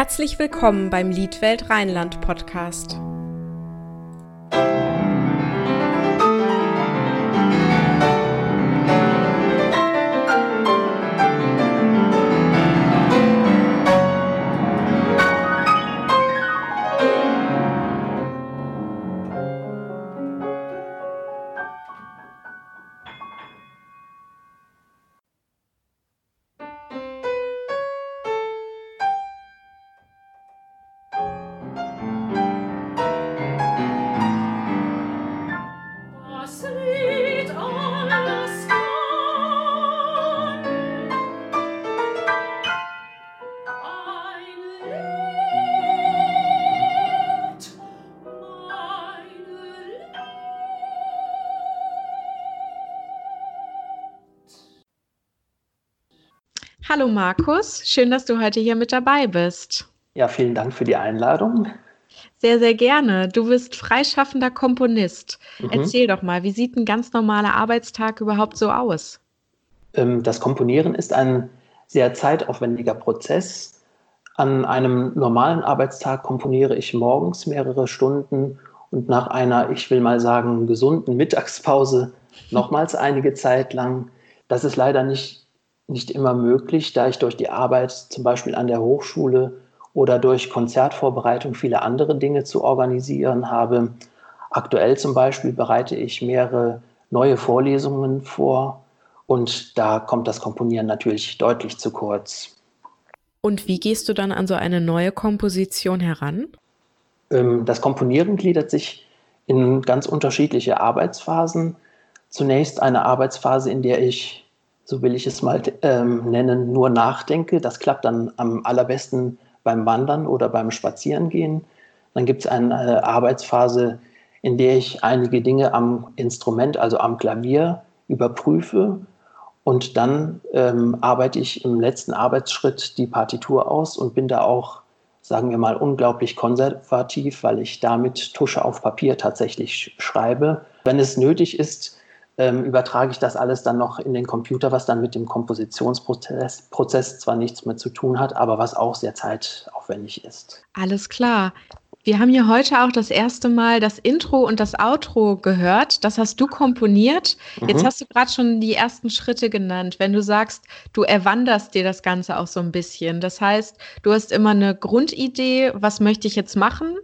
Herzlich willkommen beim Liedwelt Rheinland Podcast. Hallo Markus, schön, dass du heute hier mit dabei bist. Ja, vielen Dank für die Einladung. Sehr, sehr gerne. Du bist freischaffender Komponist. Mhm. Erzähl doch mal, wie sieht ein ganz normaler Arbeitstag überhaupt so aus? Ähm, das Komponieren ist ein sehr zeitaufwendiger Prozess. An einem normalen Arbeitstag komponiere ich morgens mehrere Stunden und nach einer, ich will mal sagen, gesunden Mittagspause nochmals einige Zeit lang. Das ist leider nicht nicht immer möglich, da ich durch die Arbeit zum Beispiel an der Hochschule oder durch Konzertvorbereitung viele andere Dinge zu organisieren habe. Aktuell zum Beispiel bereite ich mehrere neue Vorlesungen vor und da kommt das Komponieren natürlich deutlich zu kurz. Und wie gehst du dann an so eine neue Komposition heran? Ähm, das Komponieren gliedert sich in ganz unterschiedliche Arbeitsphasen. Zunächst eine Arbeitsphase, in der ich so will ich es mal ähm, nennen, nur nachdenke. Das klappt dann am allerbesten beim Wandern oder beim Spazierengehen. Dann gibt es eine Arbeitsphase, in der ich einige Dinge am Instrument, also am Klavier, überprüfe. Und dann ähm, arbeite ich im letzten Arbeitsschritt die Partitur aus und bin da auch, sagen wir mal, unglaublich konservativ, weil ich damit Tusche auf Papier tatsächlich schreibe. Wenn es nötig ist, ähm, übertrage ich das alles dann noch in den Computer, was dann mit dem Kompositionsprozess Prozess zwar nichts mehr zu tun hat, aber was auch sehr zeitaufwendig ist. Alles klar. Wir haben hier heute auch das erste Mal das Intro und das Outro gehört. Das hast du komponiert. Jetzt mhm. hast du gerade schon die ersten Schritte genannt. Wenn du sagst, du erwanderst dir das Ganze auch so ein bisschen. Das heißt, du hast immer eine Grundidee, was möchte ich jetzt machen?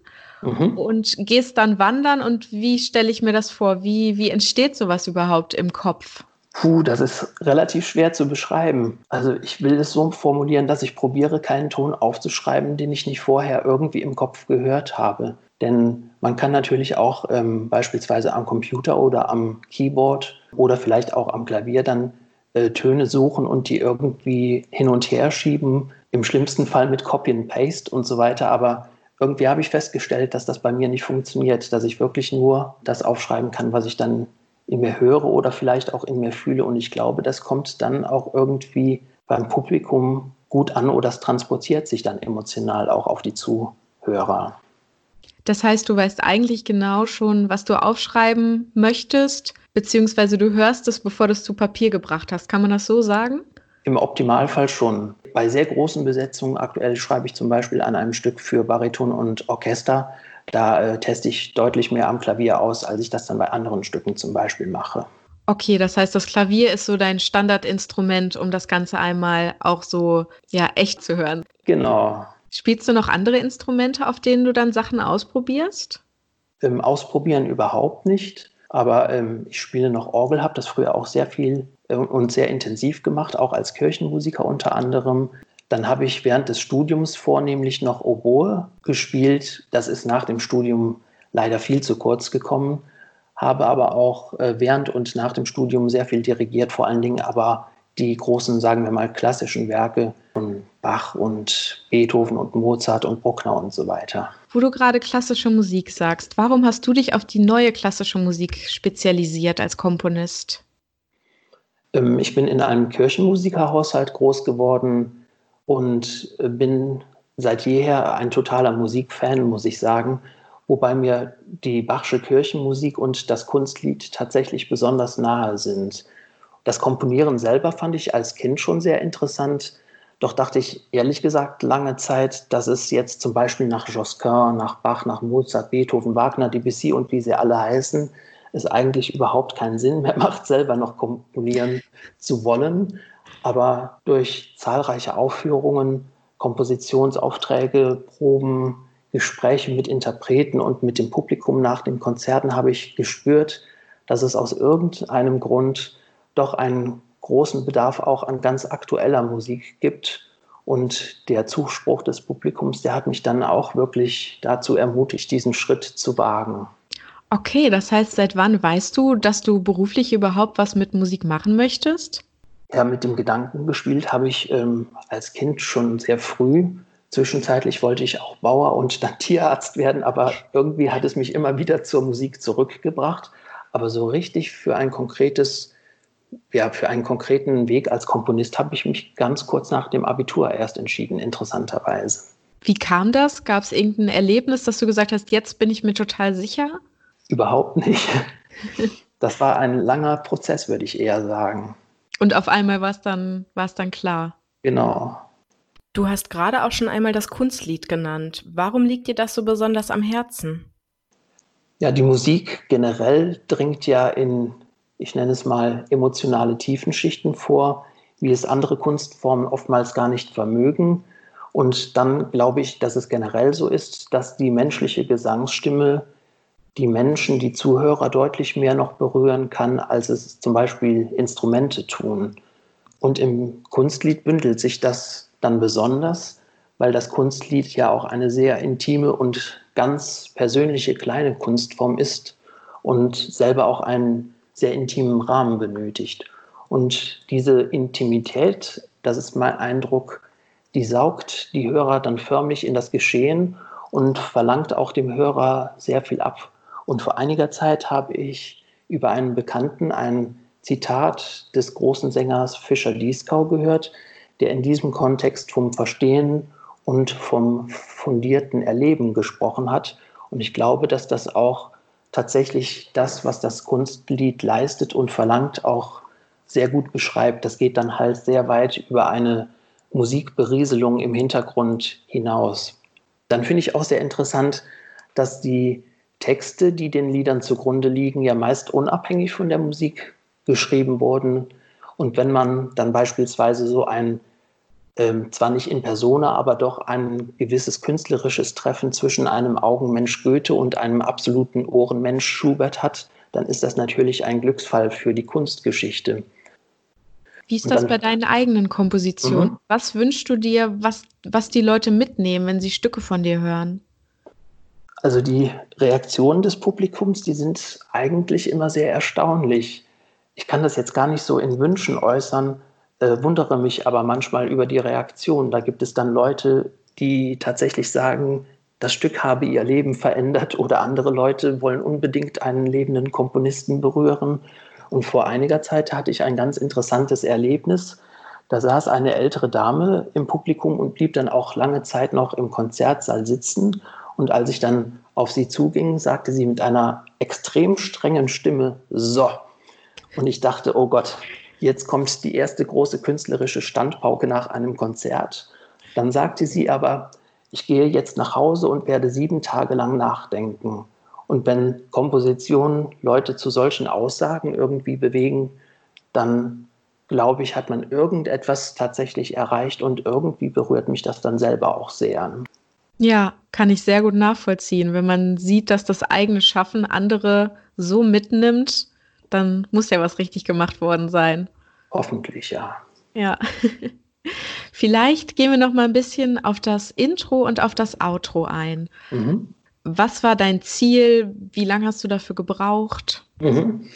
Mhm. und gehst dann wandern. Und wie stelle ich mir das vor? Wie, wie entsteht sowas überhaupt im Kopf? Puh, das ist relativ schwer zu beschreiben. Also ich will es so formulieren, dass ich probiere, keinen Ton aufzuschreiben, den ich nicht vorher irgendwie im Kopf gehört habe. Denn man kann natürlich auch ähm, beispielsweise am Computer oder am Keyboard oder vielleicht auch am Klavier dann äh, Töne suchen und die irgendwie hin und her schieben. Im schlimmsten Fall mit Copy and Paste und so weiter. Aber irgendwie habe ich festgestellt, dass das bei mir nicht funktioniert, dass ich wirklich nur das aufschreiben kann, was ich dann in mir höre oder vielleicht auch in mir fühle. Und ich glaube, das kommt dann auch irgendwie beim Publikum gut an oder es transportiert sich dann emotional auch auf die Zuhörer. Das heißt, du weißt eigentlich genau schon, was du aufschreiben möchtest, beziehungsweise du hörst es, bevor du es zu Papier gebracht hast. Kann man das so sagen? Im Optimalfall schon. Bei sehr großen Besetzungen, aktuell schreibe ich zum Beispiel an einem Stück für Bariton und Orchester, da äh, teste ich deutlich mehr am Klavier aus, als ich das dann bei anderen Stücken zum Beispiel mache. Okay, das heißt, das Klavier ist so dein Standardinstrument, um das Ganze einmal auch so ja echt zu hören. Genau. Spielst du noch andere Instrumente, auf denen du dann Sachen ausprobierst? Ähm, ausprobieren überhaupt nicht. Aber ähm, ich spiele noch Orgel, habe das früher auch sehr viel und sehr intensiv gemacht, auch als Kirchenmusiker unter anderem. Dann habe ich während des Studiums vornehmlich noch Oboe gespielt. Das ist nach dem Studium leider viel zu kurz gekommen. Habe aber auch äh, während und nach dem Studium sehr viel dirigiert, vor allen Dingen aber die großen, sagen wir mal, klassischen Werke von Bach und Beethoven und Mozart und Bruckner und so weiter. Wo du gerade klassische Musik sagst, warum hast du dich auf die neue klassische Musik spezialisiert als Komponist? Ähm, ich bin in einem Kirchenmusikerhaushalt groß geworden und äh, bin seit jeher ein totaler Musikfan, muss ich sagen. Wobei mir die Bachsche Kirchenmusik und das Kunstlied tatsächlich besonders nahe sind. Das Komponieren selber fand ich als Kind schon sehr interessant, Doch dachte ich ehrlich gesagt lange Zeit, dass es jetzt zum Beispiel nach Josquin, nach Bach, nach Mozart, Beethoven, Wagner, Debussy und wie sie alle heißen, es eigentlich überhaupt keinen Sinn mehr macht, selber noch komponieren zu wollen. Aber durch zahlreiche Aufführungen, Kompositionsaufträge, Proben, Gespräche mit Interpreten und mit dem Publikum nach den Konzerten habe ich gespürt, dass es aus irgendeinem Grund doch einen großen Bedarf auch an ganz aktueller Musik gibt. Und der Zuspruch des Publikums, der hat mich dann auch wirklich dazu ermutigt, diesen Schritt zu wagen. Okay, das heißt, seit wann weißt du, dass du beruflich überhaupt was mit Musik machen möchtest? Ja, mit dem Gedanken gespielt habe ich ähm, als Kind schon sehr früh. Zwischenzeitlich wollte ich auch Bauer und dann Tierarzt werden, aber irgendwie hat es mich immer wieder zur Musik zurückgebracht. Aber so richtig für ein konkretes ja, für einen konkreten Weg als Komponist habe ich mich ganz kurz nach dem Abitur erst entschieden, interessanterweise. Wie kam das? Gab es irgendein Erlebnis, dass du gesagt hast, jetzt bin ich mir total sicher? Überhaupt nicht. Das war ein langer Prozess, würde ich eher sagen. Und auf einmal war es dann, dann klar. Genau. Du hast gerade auch schon einmal das Kunstlied genannt. Warum liegt dir das so besonders am Herzen? Ja, die Musik generell dringt ja in ich nenne es mal, emotionale Tiefenschichten vor, wie es andere Kunstformen oftmals gar nicht vermögen. Und dann glaube ich, dass es generell so ist, dass die menschliche Gesangsstimme die Menschen, die Zuhörer deutlich mehr noch berühren kann, als es zum Beispiel Instrumente tun. Und im Kunstlied bündelt sich das dann besonders, weil das Kunstlied ja auch eine sehr intime und ganz persönliche kleine Kunstform ist und selber auch einen sehr intimen Rahmen benötigt. Und diese Intimität, das ist mein Eindruck, die saugt die Hörer dann förmlich in das Geschehen und verlangt auch dem Hörer sehr viel ab. Und vor einiger Zeit habe ich über einen Bekannten ein Zitat des großen Sängers Fischer Dieskau gehört, der in diesem Kontext vom Verstehen und vom fundierten Erleben gesprochen hat. Und ich glaube, dass das auch tatsächlich das, was das Kunstlied leistet und verlangt, auch sehr gut beschreibt. Das geht dann halt sehr weit über eine Musikberieselung im Hintergrund hinaus. Dann finde ich auch sehr interessant, dass die Texte, die den Liedern zugrunde liegen, ja meist unabhängig von der Musik geschrieben wurden. Und wenn man dann beispielsweise so ein ähm, zwar nicht in persona, aber doch ein gewisses künstlerisches Treffen zwischen einem Augenmensch Goethe und einem absoluten Ohrenmensch Schubert hat, dann ist das natürlich ein Glücksfall für die Kunstgeschichte. Wie ist das dann, bei deinen eigenen Kompositionen? Mhm. Was wünschst du dir, was, was die Leute mitnehmen, wenn sie Stücke von dir hören? Also die Reaktionen des Publikums, die sind eigentlich immer sehr erstaunlich. Ich kann das jetzt gar nicht so in Wünschen äußern, äh, wundere mich aber manchmal über die Reaktion. Da gibt es dann Leute, die tatsächlich sagen, das Stück habe ihr Leben verändert oder andere Leute wollen unbedingt einen lebenden Komponisten berühren. Und vor einiger Zeit hatte ich ein ganz interessantes Erlebnis. Da saß eine ältere Dame im Publikum und blieb dann auch lange Zeit noch im Konzertsaal sitzen. Und als ich dann auf sie zuging, sagte sie mit einer extrem strengen Stimme, so. Und ich dachte, oh Gott, jetzt kommt die erste große künstlerische Standpauke nach einem Konzert. Dann sagte sie aber, ich gehe jetzt nach Hause und werde sieben Tage lang nachdenken. Und wenn Kompositionen Leute zu solchen Aussagen irgendwie bewegen, dann glaube ich, hat man irgendetwas tatsächlich erreicht und irgendwie berührt mich das dann selber auch sehr. Ja, kann ich sehr gut nachvollziehen. Wenn man sieht, dass das eigene Schaffen andere so mitnimmt, dann muss ja was richtig gemacht worden sein. Hoffentlich, ja. Ja. Vielleicht gehen wir noch mal ein bisschen auf das Intro und auf das Outro ein. Mhm. Was war dein Ziel? Wie lange hast du dafür gebraucht? Mhm.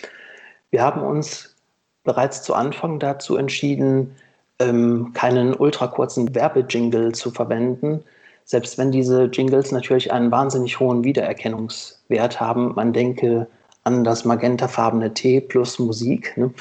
Wir haben uns bereits zu Anfang dazu entschieden, ähm, keinen ultrakurzen Werbejingle zu verwenden, selbst wenn diese Jingles natürlich einen wahnsinnig hohen Wiedererkennungswert haben. Man denke an das magentafarbene T plus Musik, ne?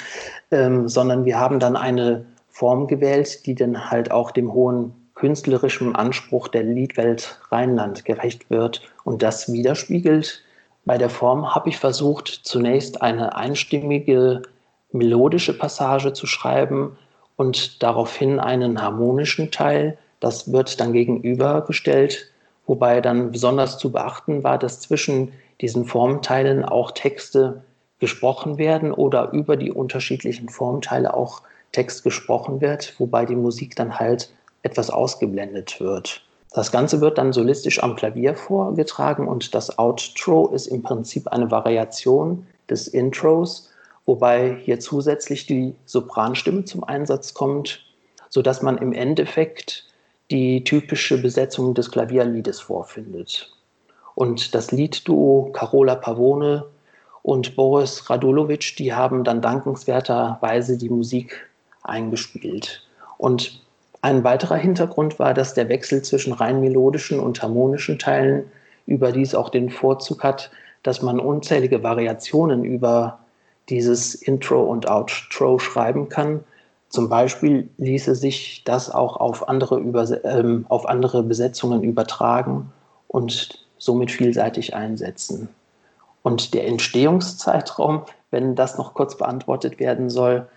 ähm, sondern wir haben dann eine Form gewählt, die dann halt auch dem hohen künstlerischen Anspruch der Liedwelt Rheinland gerecht wird und das widerspiegelt. Bei der Form habe ich versucht, zunächst eine einstimmige melodische Passage zu schreiben und daraufhin einen harmonischen Teil. Das wird dann gegenübergestellt, wobei dann besonders zu beachten war, dass zwischen diesen Formteilen auch Texte gesprochen werden oder über die unterschiedlichen Formteile auch Text gesprochen wird, wobei die Musik dann halt etwas ausgeblendet wird. Das Ganze wird dann solistisch am Klavier vorgetragen und das Outro ist im Prinzip eine Variation des Intros, wobei hier zusätzlich die Sopranstimme zum Einsatz kommt, sodass man im Endeffekt die typische Besetzung des Klavierliedes vorfindet. Und das Liedduo Carola Pavone und Boris Radulovic, die haben dann dankenswerterweise die Musik eingespielt. Und ein weiterer Hintergrund war, dass der Wechsel zwischen rein melodischen und harmonischen Teilen überdies auch den Vorzug hat, dass man unzählige Variationen über dieses Intro und Outro schreiben kann. Zum Beispiel ließe sich das auch auf andere, Überse ähm, auf andere Besetzungen übertragen und somit vielseitig einsetzen. Und der Entstehungszeitraum, wenn das noch kurz beantwortet werden soll,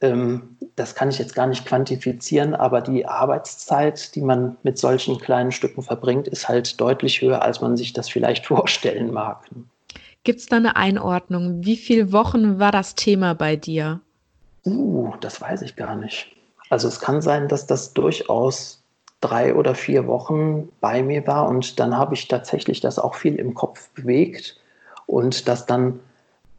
ähm, das kann ich jetzt gar nicht quantifizieren, aber die Arbeitszeit, die man mit solchen kleinen Stücken verbringt, ist halt deutlich höher, als man sich das vielleicht vorstellen mag. Gibt es da eine Einordnung? Wie viele Wochen war das Thema bei dir? Uh, das weiß ich gar nicht. Also es kann sein, dass das durchaus drei oder vier Wochen bei mir war und dann habe ich tatsächlich das auch viel im Kopf bewegt und das dann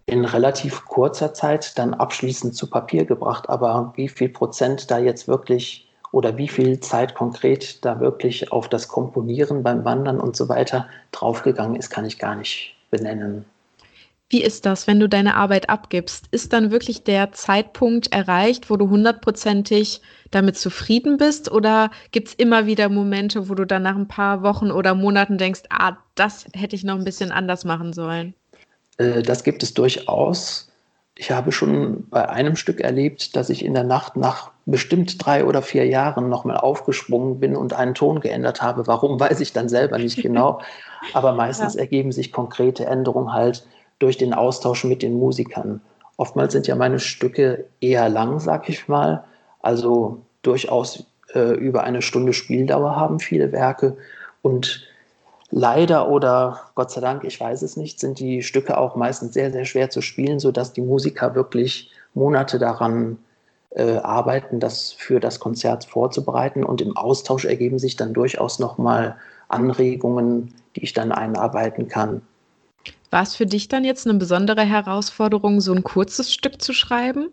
in relativ kurzer Zeit dann abschließend zu Papier gebracht. Aber wie viel Prozent da jetzt wirklich oder wie viel Zeit konkret da wirklich auf das Komponieren beim Wandern und so weiter draufgegangen ist, kann ich gar nicht benennen. Wie ist das, wenn du deine Arbeit abgibst? Ist dann wirklich der Zeitpunkt erreicht, wo du hundertprozentig damit zufrieden bist? Oder gibt es immer wieder Momente, wo du dann nach ein paar Wochen oder Monaten denkst, ah, das hätte ich noch ein bisschen anders machen sollen? Äh, das gibt es durchaus. Ich habe schon bei einem Stück erlebt, dass ich in der Nacht nach bestimmt drei oder vier Jahren nochmal aufgesprungen bin und einen Ton geändert habe. Warum, weiß ich dann selber nicht genau. Aber meistens ja. ergeben sich konkrete Änderungen halt durch den Austausch mit den Musikern. Oftmals sind ja meine Stücke eher lang, sag ich mal. Also durchaus äh, über eine Stunde Spieldauer haben viele Werke. Und Leider oder Gott sei Dank, ich weiß es nicht, sind die Stücke auch meistens sehr, sehr schwer zu spielen, sodass die Musiker wirklich Monate daran äh, arbeiten, das für das Konzert vorzubereiten. Und im Austausch ergeben sich dann durchaus nochmal Anregungen, die ich dann einarbeiten kann. War es für dich dann jetzt eine besondere Herausforderung, so ein kurzes Stück zu schreiben?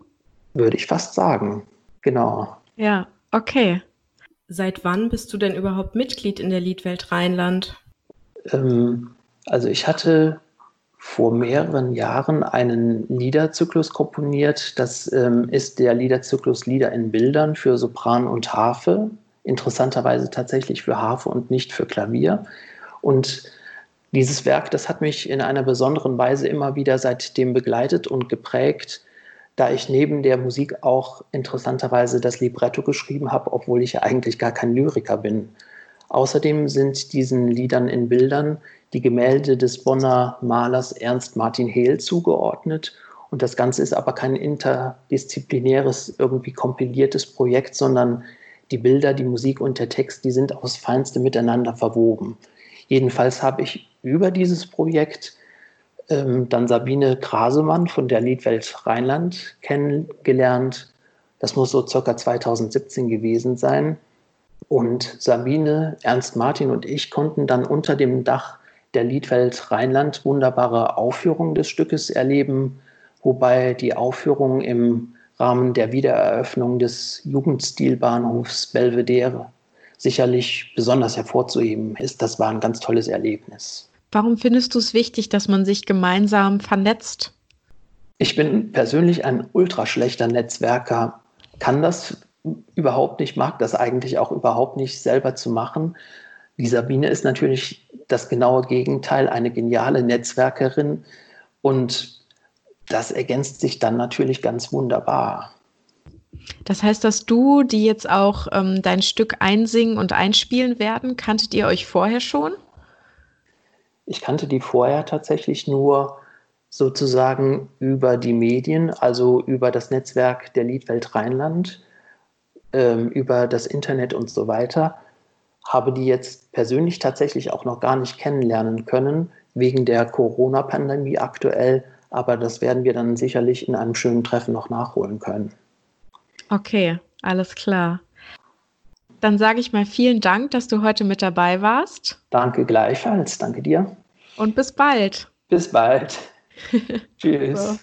Würde ich fast sagen, genau. Ja, okay. Seit wann bist du denn überhaupt Mitglied in der Liedwelt Rheinland? Ähm, also ich hatte vor mehreren Jahren einen Liederzyklus komponiert. Das ähm, ist der Liederzyklus Lieder in Bildern für Sopran und Harfe. Interessanterweise tatsächlich für Harfe und nicht für Klavier. Und dieses Werk, das hat mich in einer besonderen Weise immer wieder seitdem begleitet und geprägt, da ich neben der Musik auch interessanterweise das Libretto geschrieben habe, obwohl ich ja eigentlich gar kein Lyriker bin. Außerdem sind diesen Liedern in Bildern die Gemälde des Bonner Malers Ernst Martin Hehl zugeordnet. Und das Ganze ist aber kein interdisziplinäres, irgendwie kompiliertes Projekt, sondern die Bilder, die Musik und der Text, die sind aufs Feinste miteinander verwoben. Jedenfalls habe ich über dieses Projekt ähm, dann Sabine Krasemann von der Liedwelt Rheinland kennengelernt. Das muss so circa 2017 gewesen sein. Und Sabine, Ernst Martin und ich konnten dann unter dem Dach der Liedwelt Rheinland wunderbare Aufführungen des Stückes erleben, wobei die Aufführung im Rahmen der Wiedereröffnung des Jugendstilbahnhofs Belvedere sicherlich besonders hervorzuheben ist. Das war ein ganz tolles Erlebnis. Warum findest du es wichtig, dass man sich gemeinsam vernetzt? Ich bin persönlich ein ultraschlechter Netzwerker, kann das überhaupt nicht, mag das eigentlich auch überhaupt nicht selber zu machen. Die Sabine ist natürlich das genaue Gegenteil, eine geniale Netzwerkerin und das ergänzt sich dann natürlich ganz wunderbar. Das heißt, dass du, die jetzt auch ähm, dein Stück einsingen und einspielen werden, kanntet ihr euch vorher schon? Ich kannte die vorher tatsächlich nur sozusagen über die Medien, also über das Netzwerk der Liedwelt Rheinland ähm, über das Internet und so weiter, habe die jetzt persönlich tatsächlich auch noch gar nicht kennenlernen können, wegen der Corona-Pandemie aktuell. Aber das werden wir dann sicherlich in einem schönen Treffen noch nachholen können. Okay, alles klar. Dann sage ich mal vielen Dank, dass du heute mit dabei warst. Danke gleichfalls. Danke dir. Und bis bald. Bis bald. Tschüss. So.